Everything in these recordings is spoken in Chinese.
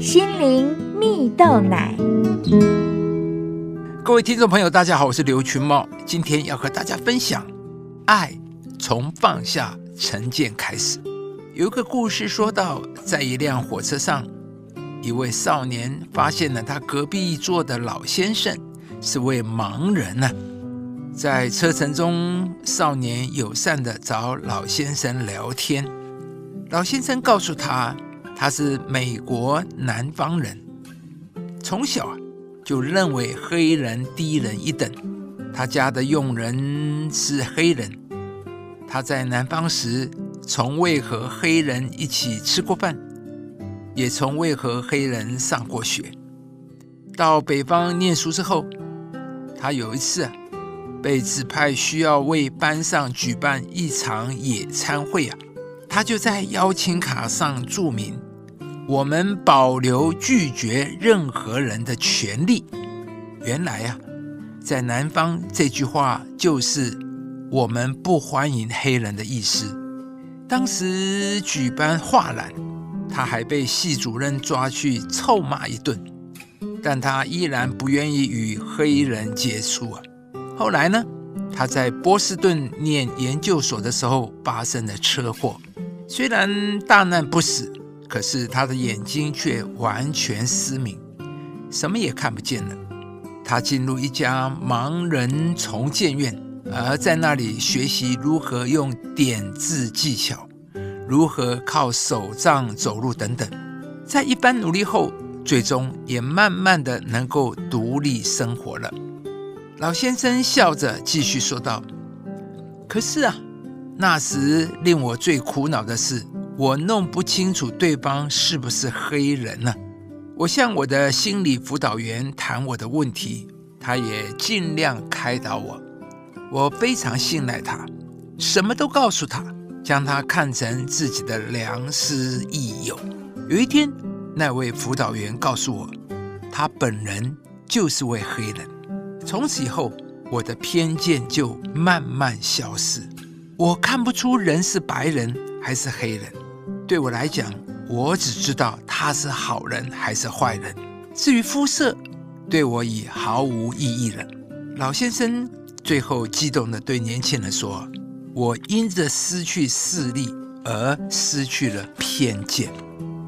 心灵蜜豆奶。各位听众朋友，大家好，我是刘群茂，今天要和大家分享爱从放下成见开始。有一个故事说到，在一辆火车上，一位少年发现了他隔壁座的老先生是位盲人呢。在车程中，少年友善地找老先生聊天。老先生告诉他，他是美国南方人，从小就认为黑人低人一等。他家的佣人是黑人，他在南方时从未和黑人一起吃过饭，也从未和黑人上过学。到北方念书之后，他有一次啊。被指派需要为班上举办一场野餐会啊，他就在邀请卡上注明：“我们保留拒绝任何人的权利。”原来啊，在南方这句话就是“我们不欢迎黑人”的意思。当时举办画展，他还被系主任抓去臭骂一顿，但他依然不愿意与黑人接触啊。后来呢？他在波士顿念研究所的时候发生了车祸，虽然大难不死，可是他的眼睛却完全失明，什么也看不见了。他进入一家盲人重建院，而在那里学习如何用点字技巧，如何靠手杖走路等等。在一番努力后，最终也慢慢的能够独立生活了。老先生笑着继续说道：“可是啊，那时令我最苦恼的是，我弄不清楚对方是不是黑人呢。我向我的心理辅导员谈我的问题，他也尽量开导我。我非常信赖他，什么都告诉他，将他看成自己的良师益友。有一天，那位辅导员告诉我，他本人就是位黑人。”从此以后，我的偏见就慢慢消失。我看不出人是白人还是黑人。对我来讲，我只知道他是好人还是坏人。至于肤色，对我已毫无意义了。老先生最后激动地对年轻人说：“我因着失去视力而失去了偏见，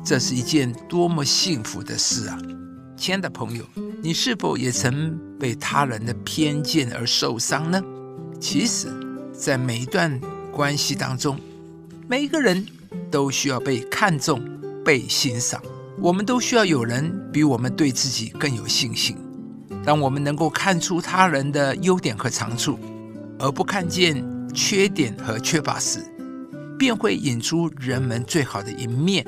这是一件多么幸福的事啊！”亲爱的朋友。你是否也曾被他人的偏见而受伤呢？其实，在每一段关系当中，每一个人都需要被看重、被欣赏。我们都需要有人比我们对自己更有信心。当我们能够看出他人的优点和长处，而不看见缺点和缺乏时，便会引出人们最好的一面，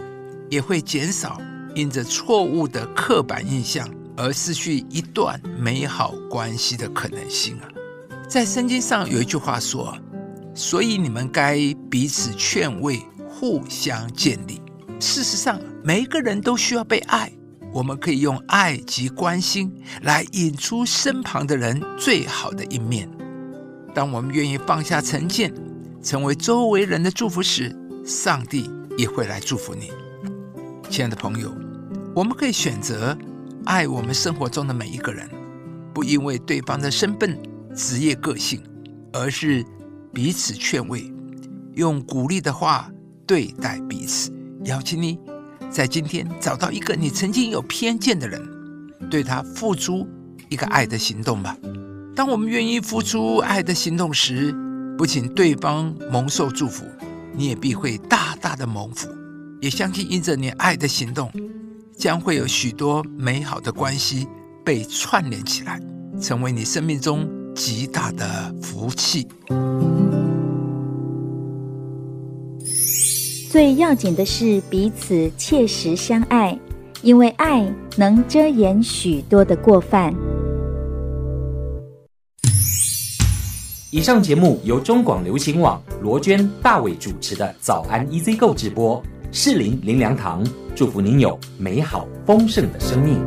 也会减少因着错误的刻板印象。而失去一段美好关系的可能性啊！在圣经上有一句话说：“所以你们该彼此劝慰，互相建立。”事实上，每一个人都需要被爱。我们可以用爱及关心来引出身旁的人最好的一面。当我们愿意放下成见，成为周围人的祝福时，上帝也会来祝福你。亲爱的朋友，我们可以选择。爱我们生活中的每一个人，不因为对方的身份、职业、个性，而是彼此劝慰，用鼓励的话对待彼此。邀请你在今天找到一个你曾经有偏见的人，对他付出一个爱的行动吧。当我们愿意付出爱的行动时，不仅对方蒙受祝福，你也必会大大的蒙福。也相信因着你爱的行动。将会有许多美好的关系被串联起来，成为你生命中极大的福气。最要紧的是彼此切实相爱，因为爱能遮掩许多的过犯。以上节目由中广流行网罗娟、大伟主持的《早安 EZ 购》直播，适林林良堂。祝福您有美好丰盛的生命。